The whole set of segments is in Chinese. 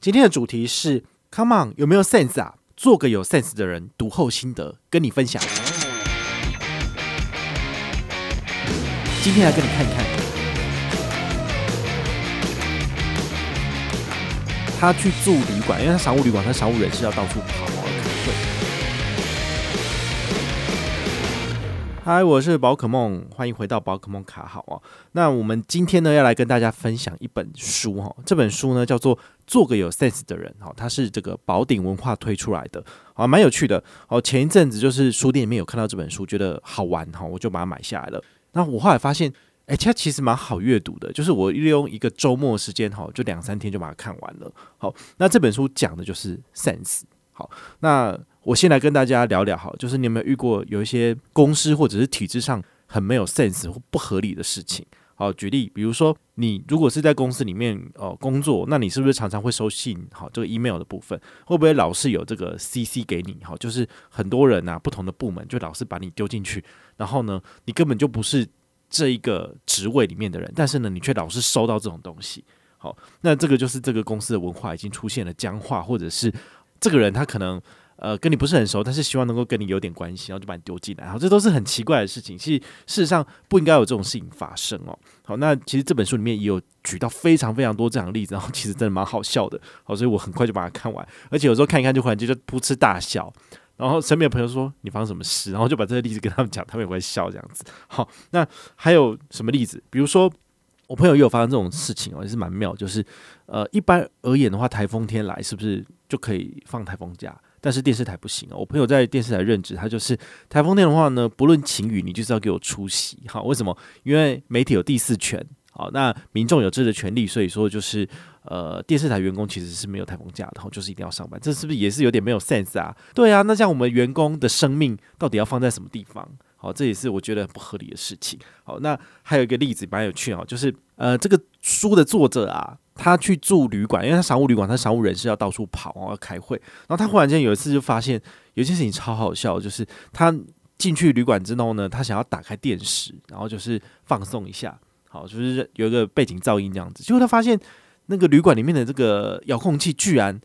今天的主题是 Come on，有没有 sense 啊？做个有 sense 的人，读后心得跟你分享。今天来跟你看一看，他去住旅馆，因为他商务旅馆，他商务人士要到处跑。嗨，我是宝可梦，欢迎回到宝可梦卡好哦。那我们今天呢，要来跟大家分享一本书哈。这本书呢叫做《做个有 sense 的人》哈，它是这个宝鼎文化推出来的，啊，蛮有趣的。哦，前一阵子就是书店里面有看到这本书，觉得好玩哈，我就把它买下来了。那我后来发现，哎，它其实蛮好阅读的，就是我利用一个周末时间哈，就两三天就把它看完了。好，那这本书讲的就是 sense。好，那我先来跟大家聊聊，好，就是你有没有遇过有一些公司或者是体制上很没有 sense 或不合理的事情？好，举例，比如说你如果是在公司里面哦工作，那你是不是常常会收信？好，这个 email 的部分会不会老是有这个 CC 给你？好，就是很多人呐、啊，不同的部门就老是把你丢进去，然后呢，你根本就不是这一个职位里面的人，但是呢，你却老是收到这种东西。好，那这个就是这个公司的文化已经出现了僵化，或者是。这个人他可能呃跟你不是很熟，但是希望能够跟你有点关系，然后就把你丢进来，然后，这都是很奇怪的事情。其实事实上不应该有这种事情发生哦。好，那其实这本书里面也有举到非常非常多这样的例子，然后其实真的蛮好笑的。好，所以我很快就把它看完，而且有时候看一看就忽然间就噗嗤大笑。然后身边的朋友说你发生什么事，然后就把这个例子跟他们讲，他们也会笑这样子。好，那还有什么例子？比如说我朋友也有发生这种事情哦，也是蛮妙，就是呃一般而言的话，台风天来是不是？就可以放台风假，但是电视台不行啊。我朋友在电视台任职，他就是台风天的话呢，不论晴雨，你就是要给我出席。好，为什么？因为媒体有第四权，好，那民众有这个权利，所以说就是呃，电视台员工其实是没有台风假的，然后就是一定要上班。这是不是也是有点没有 sense 啊？对啊，那像我们员工的生命到底要放在什么地方？好，这也是我觉得不合理的事情。好，那还有一个例子蛮有趣哦，就是呃，这个书的作者啊。他去住旅馆，因为他商务旅馆，他商务人士要到处跑，然后要开会。然后他忽然间有一次就发现有一件事情超好笑，就是他进去旅馆之后呢，他想要打开电视，然后就是放松一下，好，就是有一个背景噪音这样子。结果他发现那个旅馆里面的这个遥控器居然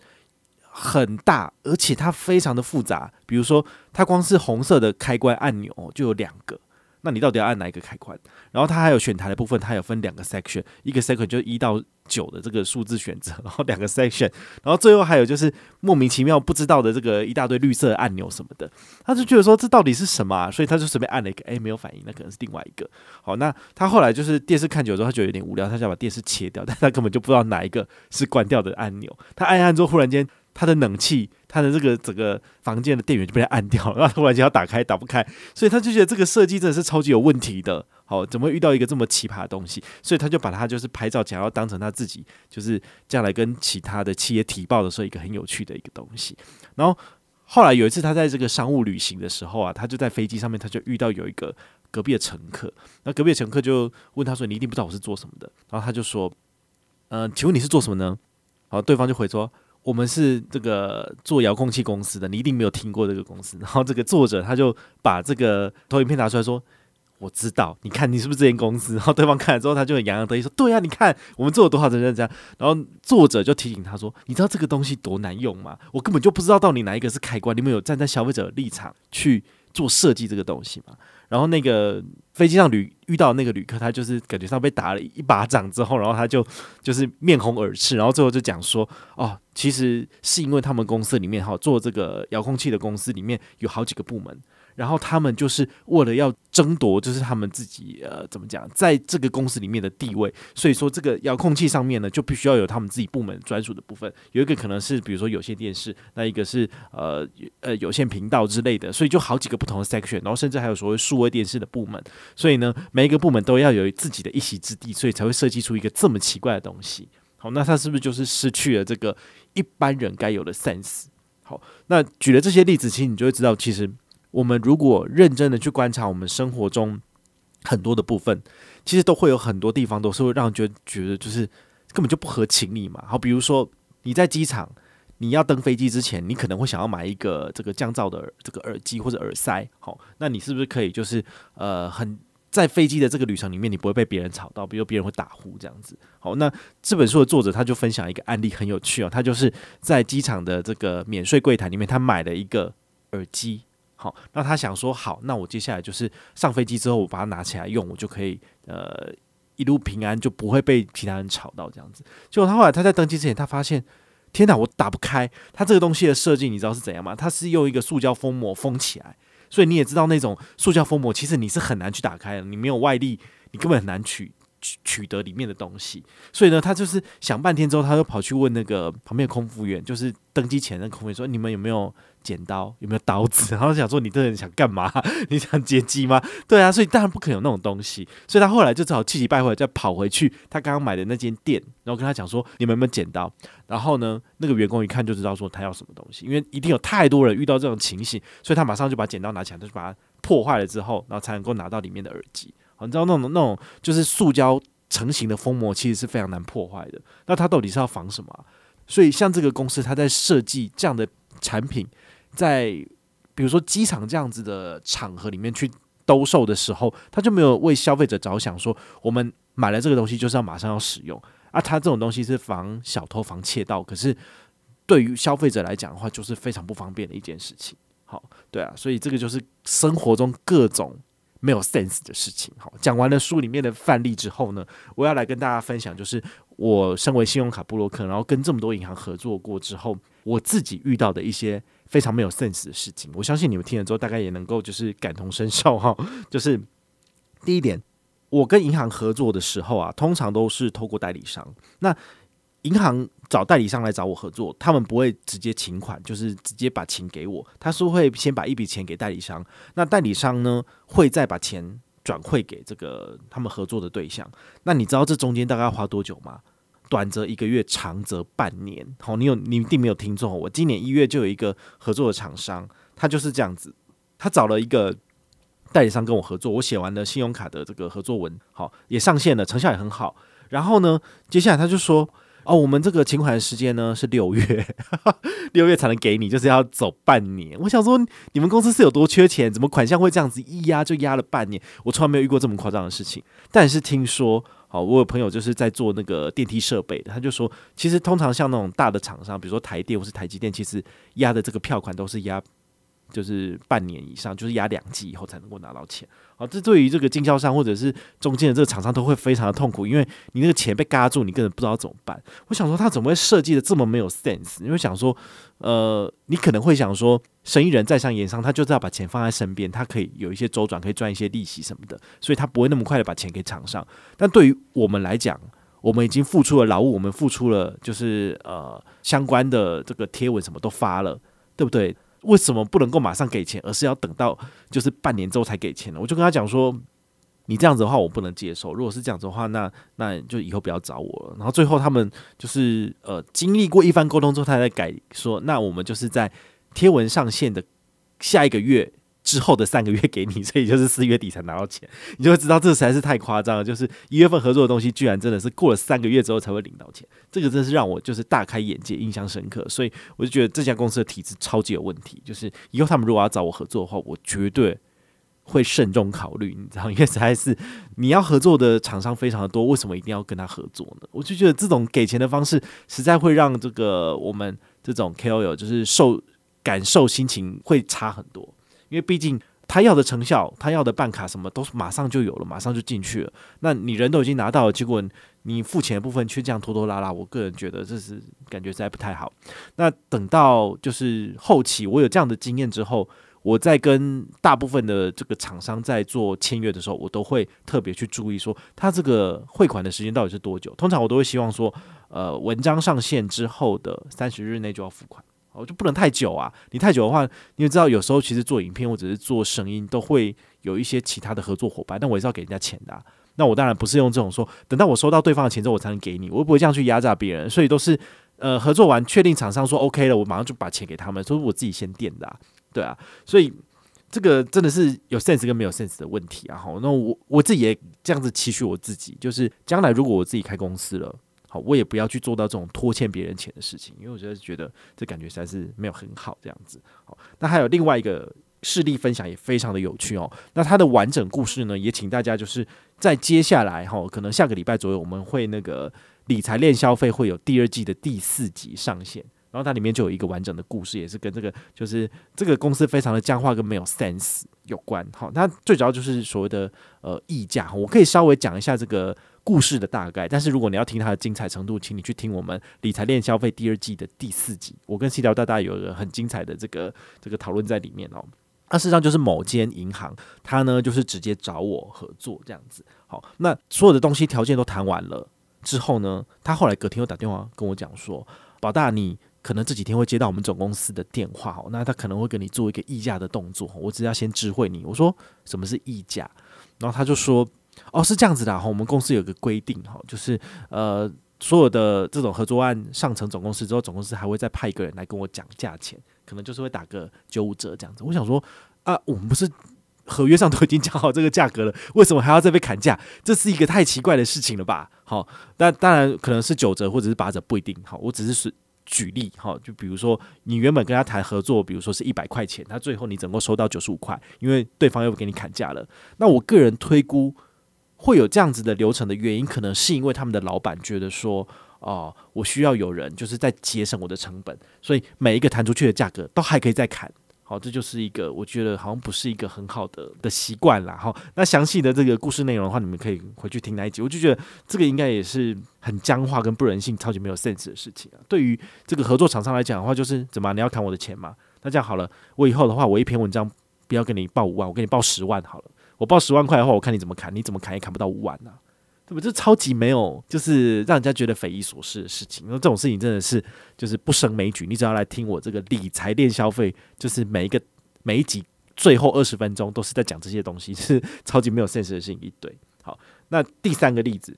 很大，而且它非常的复杂。比如说，它光是红色的开关按钮就有两个。那你到底要按哪一个开关？然后它还有选台的部分，它有分两个 section，一个 section 就一到九的这个数字选择，然后两个 section，然后最后还有就是莫名其妙不知道的这个一大堆绿色按钮什么的，他就觉得说这到底是什么啊？所以他就随便按了一个，诶，没有反应，那可能是另外一个。好，那他后来就是电视看久之后，他觉得有点无聊，他想把电视切掉，但他根本就不知道哪一个是关掉的按钮。他按一按之后，忽然间。他的冷气，他的这个整个房间的电源就被他按掉了，然后突然间要打开打不开，所以他就觉得这个设计真的是超级有问题的。好，怎么会遇到一个这么奇葩的东西？所以他就把它就是拍照，想要当成他自己就是将来跟其他的企业提报的时候一个很有趣的一个东西。然后后来有一次他在这个商务旅行的时候啊，他就在飞机上面，他就遇到有一个隔壁的乘客，那隔壁乘客就问他说：“你一定不知道我是做什么的？”然后他就说：“嗯、请问你是做什么呢？”好，对方就回说。我们是这个做遥控器公司的，你一定没有听过这个公司。然后这个作者他就把这个投影片拿出来说：“我知道，你看你是不是这间公司？” 然后对方看了之后，他就很洋洋得意说：“对呀，你看我们做了多少人这样。”然后作者就提醒他说：“你知道这个东西多难用吗？我根本就不知道到底哪一个是开关。你们有站在消费者的立场去做设计这个东西吗？”然后那个飞机上旅遇到那个旅客，他就是感觉上被打了一巴掌之后，然后他就就是面红耳赤，然后最后就讲说：“哦，其实是因为他们公司里面哈做这个遥控器的公司里面有好几个部门。”然后他们就是为了要争夺，就是他们自己呃怎么讲，在这个公司里面的地位，所以说这个遥控器上面呢，就必须要有他们自己部门专属的部分。有一个可能是比如说有线电视，那一个是呃呃有线频道之类的，所以就好几个不同的 section，然后甚至还有所谓数位电视的部门。所以呢，每一个部门都要有自己的一席之地，所以才会设计出一个这么奇怪的东西。好，那他是不是就是失去了这个一般人该有的 sense？好，那举了这些例子，其实你就会知道，其实。我们如果认真的去观察我们生活中很多的部分，其实都会有很多地方都是会让人觉得觉得就是根本就不合情理嘛。好，比如说你在机场，你要登飞机之前，你可能会想要买一个这个降噪的这个耳机或者耳塞。好，那你是不是可以就是呃很在飞机的这个旅程里面，你不会被别人吵到，比如别人会打呼这样子。好，那这本书的作者他就分享一个案例，很有趣哦。他就是在机场的这个免税柜台里面，他买了一个耳机。好，那他想说，好，那我接下来就是上飞机之后，我把它拿起来用，我就可以呃一路平安，就不会被其他人吵到这样子。结果他后来他在登机之前，他发现，天哪，我打不开。他这个东西的设计，你知道是怎样吗？它是用一个塑胶封膜封起来。所以你也知道那种塑胶封膜，其实你是很难去打开的，你没有外力，你根本很难取取得里面的东西。所以呢，他就是想半天之后，他就跑去问那个旁边的空服员，就是登机前的空服员说：“你们有没有？”剪刀有没有刀子？然后想说你这人想干嘛？你想劫机吗？对啊，所以当然不可能有那种东西。所以他后来就只好气急败坏，再跑回去他刚刚买的那间店，然后跟他讲说：“你们有没有剪刀？”然后呢，那个员工一看就知道说他要什么东西，因为一定有太多人遇到这种情形，所以他马上就把剪刀拿起来，他就把它破坏了之后，然后才能够拿到里面的耳机。你知道那种那种就是塑胶成型的封膜，其实是非常难破坏的。那它到底是要防什么？所以像这个公司，它在设计这样的产品。在比如说机场这样子的场合里面去兜售的时候，他就没有为消费者着想，说我们买了这个东西就是要马上要使用啊。它这种东西是防小偷、防窃盗，可是对于消费者来讲的话，就是非常不方便的一件事情。好，对啊，所以这个就是生活中各种没有 sense 的事情。好，讲完了书里面的范例之后呢，我要来跟大家分享，就是我身为信用卡部落客，然后跟这么多银行合作过之后，我自己遇到的一些。非常没有 sense 的事情，我相信你们听了之后，大概也能够就是感同身受哈。就是第一点，我跟银行合作的时候啊，通常都是透过代理商。那银行找代理商来找我合作，他们不会直接请款，就是直接把钱给我，他是会先把一笔钱给代理商，那代理商呢会再把钱转汇给这个他们合作的对象。那你知道这中间大概要花多久吗？短则一个月，长则半年。好，你有你一定没有听错。我今年一月就有一个合作的厂商，他就是这样子，他找了一个代理商跟我合作。我写完了信用卡的这个合作文，好，也上线了，成效也很好。然后呢，接下来他就说：“哦，我们这个请款时间呢是六月，六月才能给你，就是要走半年。”我想说，你们公司是有多缺钱？怎么款项会这样子一压就压了半年？我从来没有遇过这么夸张的事情。但是听说。好，我有朋友就是在做那个电梯设备的，他就说，其实通常像那种大的厂商，比如说台电或是台积电，其实压的这个票款都是压。就是半年以上，就是压两季以后才能够拿到钱。好，这对于这个经销商或者是中间的这个厂商都会非常的痛苦，因为你那个钱被嘎住，你根本不知道怎么办。我想说，他怎么会设计的这么没有 sense？因为想说，呃，你可能会想说，生意人在商言商，他就是要把钱放在身边，他可以有一些周转，可以赚一些利息什么的，所以他不会那么快的把钱给厂商。但对于我们来讲，我们已经付出了劳务，我们付出了就是呃相关的这个贴文什么都发了，对不对？为什么不能够马上给钱，而是要等到就是半年之后才给钱呢？我就跟他讲说，你这样子的话我不能接受。如果是这样子的话，那那就以后不要找我了。然后最后他们就是呃经历过一番沟通之后，他才改说，那我们就是在贴文上线的下一个月。之后的三个月给你，所以就是四月底才拿到钱，你就会知道这实在是太夸张了。就是一月份合作的东西，居然真的是过了三个月之后才会领到钱，这个真是让我就是大开眼界，印象深刻。所以我就觉得这家公司的体制超级有问题。就是以后他们如果要找我合作的话，我绝对会慎重考虑，你知道，因为实在是你要合作的厂商非常的多，为什么一定要跟他合作呢？我就觉得这种给钱的方式，实在会让这个我们这种 KOL 就是受感受心情会差很多。因为毕竟他要的成效，他要的办卡什么都是马上就有了，马上就进去了。那你人都已经拿到了，结果你付钱的部分却这样拖拖拉拉，我个人觉得这是感觉实在不太好。那等到就是后期我有这样的经验之后，我在跟大部分的这个厂商在做签约的时候，我都会特别去注意说，他这个汇款的时间到底是多久？通常我都会希望说，呃，文章上线之后的三十日内就要付款。哦，就不能太久啊！你太久的话，你也知道，有时候其实做影片或者是做声音，都会有一些其他的合作伙伴。但我也是要给人家钱的。那我当然不是用这种说，等到我收到对方的钱之后，我才能给你。我又不会这样去压榨别人。所以都是呃，合作完确定厂商说 OK 了，我马上就把钱给他们，所以我自己先垫的啊。对啊，所以这个真的是有 sense 跟没有 sense 的问题啊。好，那我我自己也这样子期许我自己，就是将来如果我自己开公司了。好，我也不要去做到这种拖欠别人钱的事情，因为我觉得觉得这感觉实在是没有很好这样子。好，那还有另外一个事例分享也非常的有趣哦。那它的完整故事呢，也请大家就是在接下来哈，可能下个礼拜左右，我们会那个理财链消费会有第二季的第四集上线。然后它里面就有一个完整的故事，也是跟这个就是这个公司非常的僵化跟没有 sense 有关。好，它最主要就是所谓的呃溢价。我可以稍微讲一下这个故事的大概，但是如果你要听它的精彩程度，请你去听我们理财练消费第二季的第四集，我跟 C 条大大有一个很精彩的这个这个讨论在里面哦。那事实上就是某间银行，它呢就是直接找我合作这样子。好，那所有的东西条件都谈完了之后呢，他后来隔天又打电话跟我讲说，宝大你。可能这几天会接到我们总公司的电话，哦，那他可能会跟你做一个议价的动作，我只要先知会你。我说什么是议价，然后他就说哦是这样子的哈，我们公司有个规定哈，就是呃所有的这种合作案上层总公司之后，总公司还会再派一个人来跟我讲价钱，可能就是会打个九五折这样子。我想说啊，我们不是合约上都已经讲好这个价格了，为什么还要再被砍价？这是一个太奇怪的事情了吧？好，但当然可能是九折或者是八折不一定。好，我只是。举例哈，就比如说你原本跟他谈合作，比如说是一百块钱，他最后你总共收到九十五块，因为对方又给你砍价了。那我个人推估会有这样子的流程的原因，可能是因为他们的老板觉得说，哦，我需要有人就是在节省我的成本，所以每一个谈出去的价格都还可以再砍。好，这就是一个我觉得好像不是一个很好的的习惯啦。好，那详细的这个故事内容的话，你们可以回去听那一集。我就觉得这个应该也是很僵化跟不人性、超级没有 sense 的事情啊。对于这个合作厂商来讲的话，就是怎么你要砍我的钱嘛？那这样好了，我以后的话，我一篇文章不要给你报五万，我给你报十万好了。我报十万块的话，我看你怎么砍，你怎么砍也砍不到五万啊。对不？这超级没有，就是让人家觉得匪夷所思的事情。那这种事情真的是就是不胜枚举。你只要来听我这个理财练消费，就是每一个每一集最后二十分钟都是在讲这些东西，是超级没有现实的事情一堆。好，那第三个例子。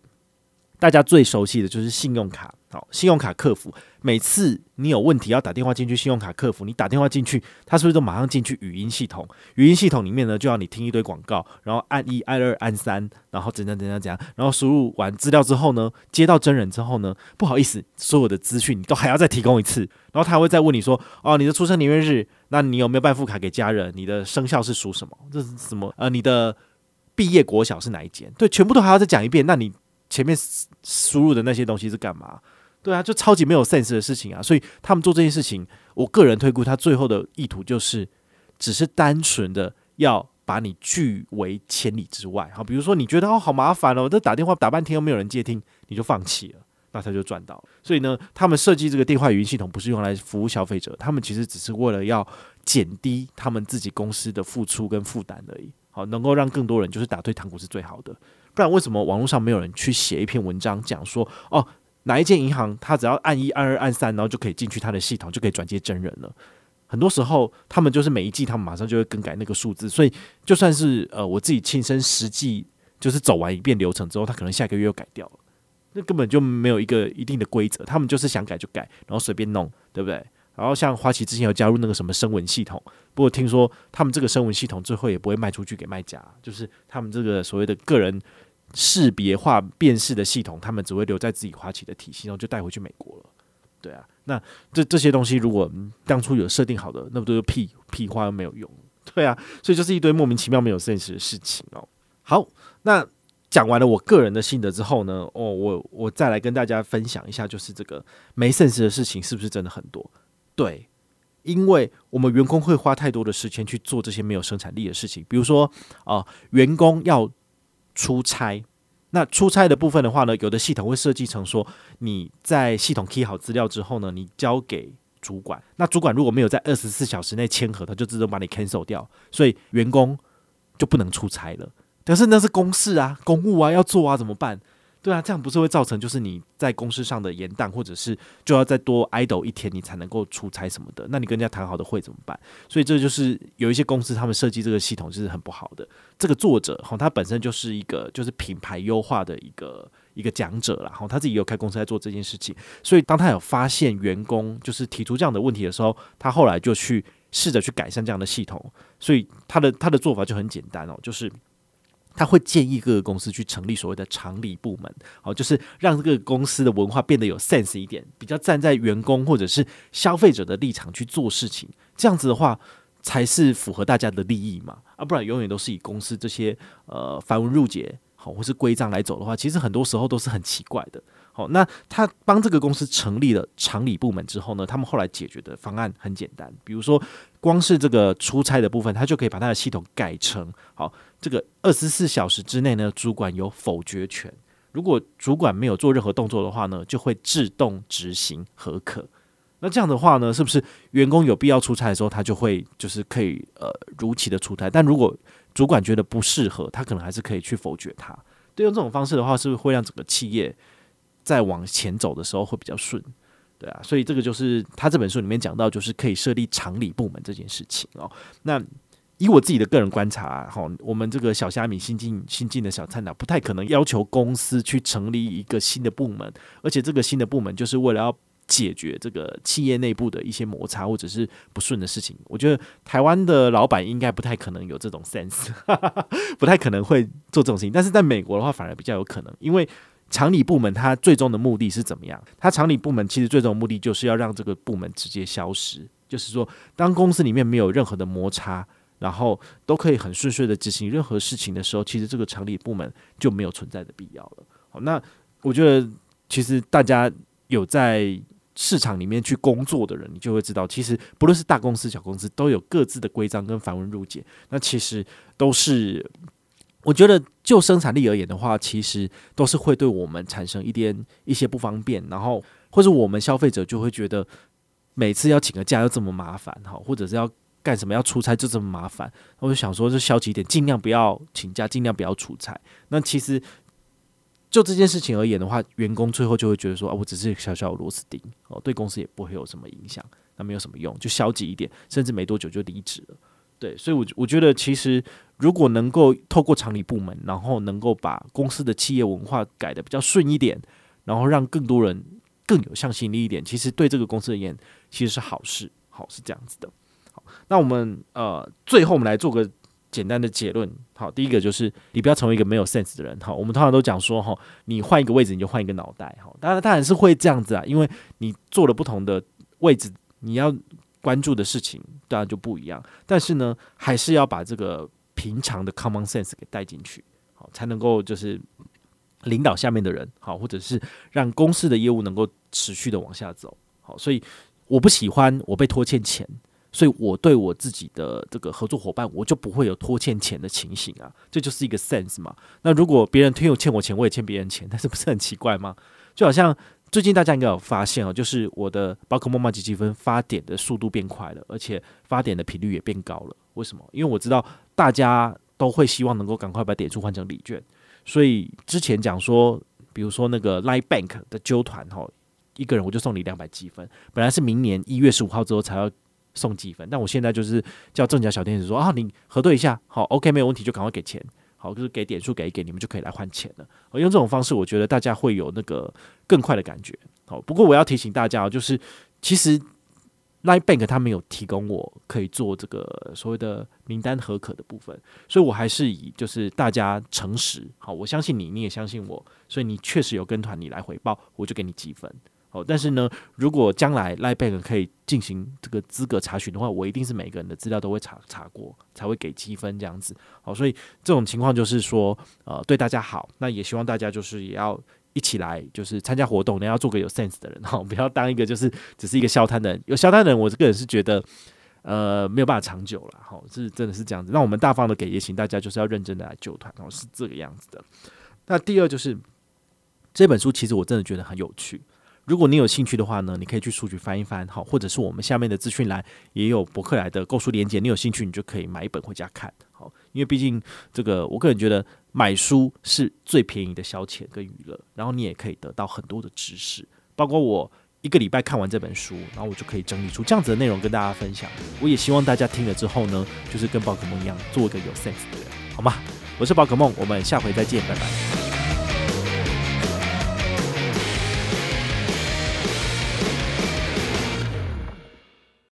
大家最熟悉的就是信用卡，好，信用卡客服，每次你有问题要打电话进去信用卡客服，你打电话进去，他是不是都马上进去语音系统？语音系统里面呢，就要你听一堆广告，然后按一、按二、按三，然后怎样怎样怎样，然后输入完资料之后呢，接到真人之后呢，不好意思，所有的资讯你都还要再提供一次，然后他还会再问你说，哦，你的出生年月日，那你有没有办副卡给家人？你的生肖是属什么？这是什么？呃，你的毕业国小是哪一间？对，全部都还要再讲一遍，那你。前面输入的那些东西是干嘛？对啊，就超级没有 sense 的事情啊！所以他们做这件事情，我个人推估，他最后的意图就是，只是单纯的要把你拒为千里之外。好，比如说你觉得哦好麻烦哦，这打电话打半天又没有人接听，你就放弃了，那他就赚到了。所以呢，他们设计这个电话语音系统不是用来服务消费者，他们其实只是为了要减低他们自己公司的付出跟负担而已。好，能够让更多人就是打退堂鼓是最好的。不然为什么网络上没有人去写一篇文章讲说哦，哪一间银行他只要按一、按二、按三，然后就可以进去他的系统，就可以转接真人了？很多时候他们就是每一季他们马上就会更改那个数字，所以就算是呃我自己亲身实际就是走完一遍流程之后，他可能下个月又改掉了，那根本就没有一个一定的规则，他们就是想改就改，然后随便弄，对不对？然后像花旗之前有加入那个什么声纹系统，不过听说他们这个声纹系统最后也不会卖出去给卖家，就是他们这个所谓的个人识别化辨识的系统，他们只会留在自己花旗的体系，然后就带回去美国了。对啊，那这这些东西如果当初有设定好的，那不都是屁屁话又没有用？对啊，所以就是一堆莫名其妙没有现实的事情哦。好，那讲完了我个人的心得之后呢，哦，我我再来跟大家分享一下，就是这个没现实的事情是不是真的很多？对，因为我们员工会花太多的时间去做这些没有生产力的事情，比如说啊、呃，员工要出差，那出差的部分的话呢，有的系统会设计成说，你在系统 key 好资料之后呢，你交给主管，那主管如果没有在二十四小时内签合，他就自动把你 cancel 掉，所以员工就不能出差了。但是那是公事啊，公务啊，要做啊，怎么办？对啊，这样不是会造成就是你在公司上的延宕，或者是就要再多 idle 一天，你才能够出差什么的？那你跟人家谈好的会怎么办？所以这就是有一些公司他们设计这个系统就是很不好的。这个作者哈，他本身就是一个就是品牌优化的一个一个讲者啦，然后他自己有开公司在做这件事情。所以当他有发现员工就是提出这样的问题的时候，他后来就去试着去改善这样的系统。所以他的他的做法就很简单哦，就是。他会建议各个公司去成立所谓的常理部门，好，就是让这个公司的文化变得有 sense 一点，比较站在员工或者是消费者的立场去做事情。这样子的话，才是符合大家的利益嘛，啊，不然永远都是以公司这些呃繁文缛节好或是规章来走的话，其实很多时候都是很奇怪的。好，那他帮这个公司成立了常理部门之后呢，他们后来解决的方案很简单，比如说光是这个出差的部分，他就可以把他的系统改成好，这个二十四小时之内呢，主管有否决权，如果主管没有做任何动作的话呢，就会自动执行核可。那这样的话呢，是不是员工有必要出差的时候，他就会就是可以呃如期的出差？但如果主管觉得不适合，他可能还是可以去否决他。对，用这种方式的话，是不是会让整个企业？再往前走的时候会比较顺，对啊，所以这个就是他这本书里面讲到，就是可以设立常理部门这件事情哦。那以我自己的个人观察，哈，我们这个小虾米新进新进的小菜鸟，不太可能要求公司去成立一个新的部门，而且这个新的部门就是为了要解决这个企业内部的一些摩擦或者是不顺的事情。我觉得台湾的老板应该不太可能有这种 sense，不太可能会做这种事情。但是在美国的话，反而比较有可能，因为。常理部门它最终的目的是怎么样？它常理部门其实最终的目的就是要让这个部门直接消失，就是说，当公司里面没有任何的摩擦，然后都可以很顺遂的执行任何事情的时候，其实这个常理部门就没有存在的必要了。好，那我觉得其实大家有在市场里面去工作的人，你就会知道，其实不论是大公司、小公司，都有各自的规章跟繁文缛节，那其实都是。我觉得就生产力而言的话，其实都是会对我们产生一点一些不方便，然后或者我们消费者就会觉得每次要请个假又这么麻烦哈，或者是要干什么要出差就这么麻烦，我就想说就消极一点，尽量不要请假，尽量不要出差。那其实就这件事情而言的话，员工最后就会觉得说啊，我只是小小的螺丝钉哦，对公司也不会有什么影响，那没有什么用，就消极一点，甚至没多久就离职了。对，所以我，我觉得其实。如果能够透过厂里部门，然后能够把公司的企业文化改得比较顺一点，然后让更多人更有向心力一点，其实对这个公司而言其实是好事。好，是这样子的。好，那我们呃最后我们来做个简单的结论。好，第一个就是你不要成为一个没有 sense 的人。好，我们通常都讲说哈，你换一个位置你就换一个脑袋。好，当然当然是会这样子啊，因为你做了不同的位置，你要关注的事情当然就不一样。但是呢，还是要把这个。平常的 common sense 给带进去，好，才能够就是领导下面的人，好，或者是让公司的业务能够持续的往下走，好，所以我不喜欢我被拖欠钱，所以我对我自己的这个合作伙伴，我就不会有拖欠钱的情形啊，这就是一个 sense 嘛。那如果别人推我欠我钱，我也欠别人钱，但是不是很奇怪吗？就好像最近大家应该有发现哦，就是我的宝可梦麻吉积分发点的速度变快了，而且发点的频率也变高了。为什么？因为我知道大家都会希望能够赶快把点数换成礼券，所以之前讲说，比如说那个 Line Bank 的揪团吼，一个人我就送你两百积分。本来是明年一月十五号之后才要送积分，但我现在就是叫正甲小天使说啊，你核对一下，好，OK 没有问题就赶快给钱，好，就是给点数给一给，你们就可以来换钱了。我用这种方式，我觉得大家会有那个更快的感觉。好，不过我要提醒大家哦，就是其实。Line Bank 他没有提供我可以做这个所谓的名单核可的部分，所以我还是以就是大家诚实，好，我相信你，你也相信我，所以你确实有跟团，你来回报，我就给你积分。哦，但是呢，如果将来 Line Bank 可以进行这个资格查询的话，我一定是每个人的资料都会查查过，才会给积分这样子。好，所以这种情况就是说，呃，对大家好，那也希望大家就是也要。一起来就是参加活动，你要做个有 sense 的人哈，不要当一个就是只是一个消摊的人。有消摊的人，我这个人是觉得呃没有办法长久了哈，是真的是这样子。那我们大方的给，也请大家就是要认真的来救团哦，是这个样子的。那第二就是这本书，其实我真的觉得很有趣。如果你有兴趣的话呢，你可以去书局翻一翻，好，或者是我们下面的资讯栏也有博客来的购书链接，你有兴趣你就可以买一本回家看，好，因为毕竟这个我个人觉得买书是最便宜的消遣跟娱乐，然后你也可以得到很多的知识，包括我一个礼拜看完这本书，然后我就可以整理出这样子的内容跟大家分享。我也希望大家听了之后呢，就是跟宝可梦一样，做一个有 sense 的人，好吗？我是宝可梦，我们下回再见，拜拜。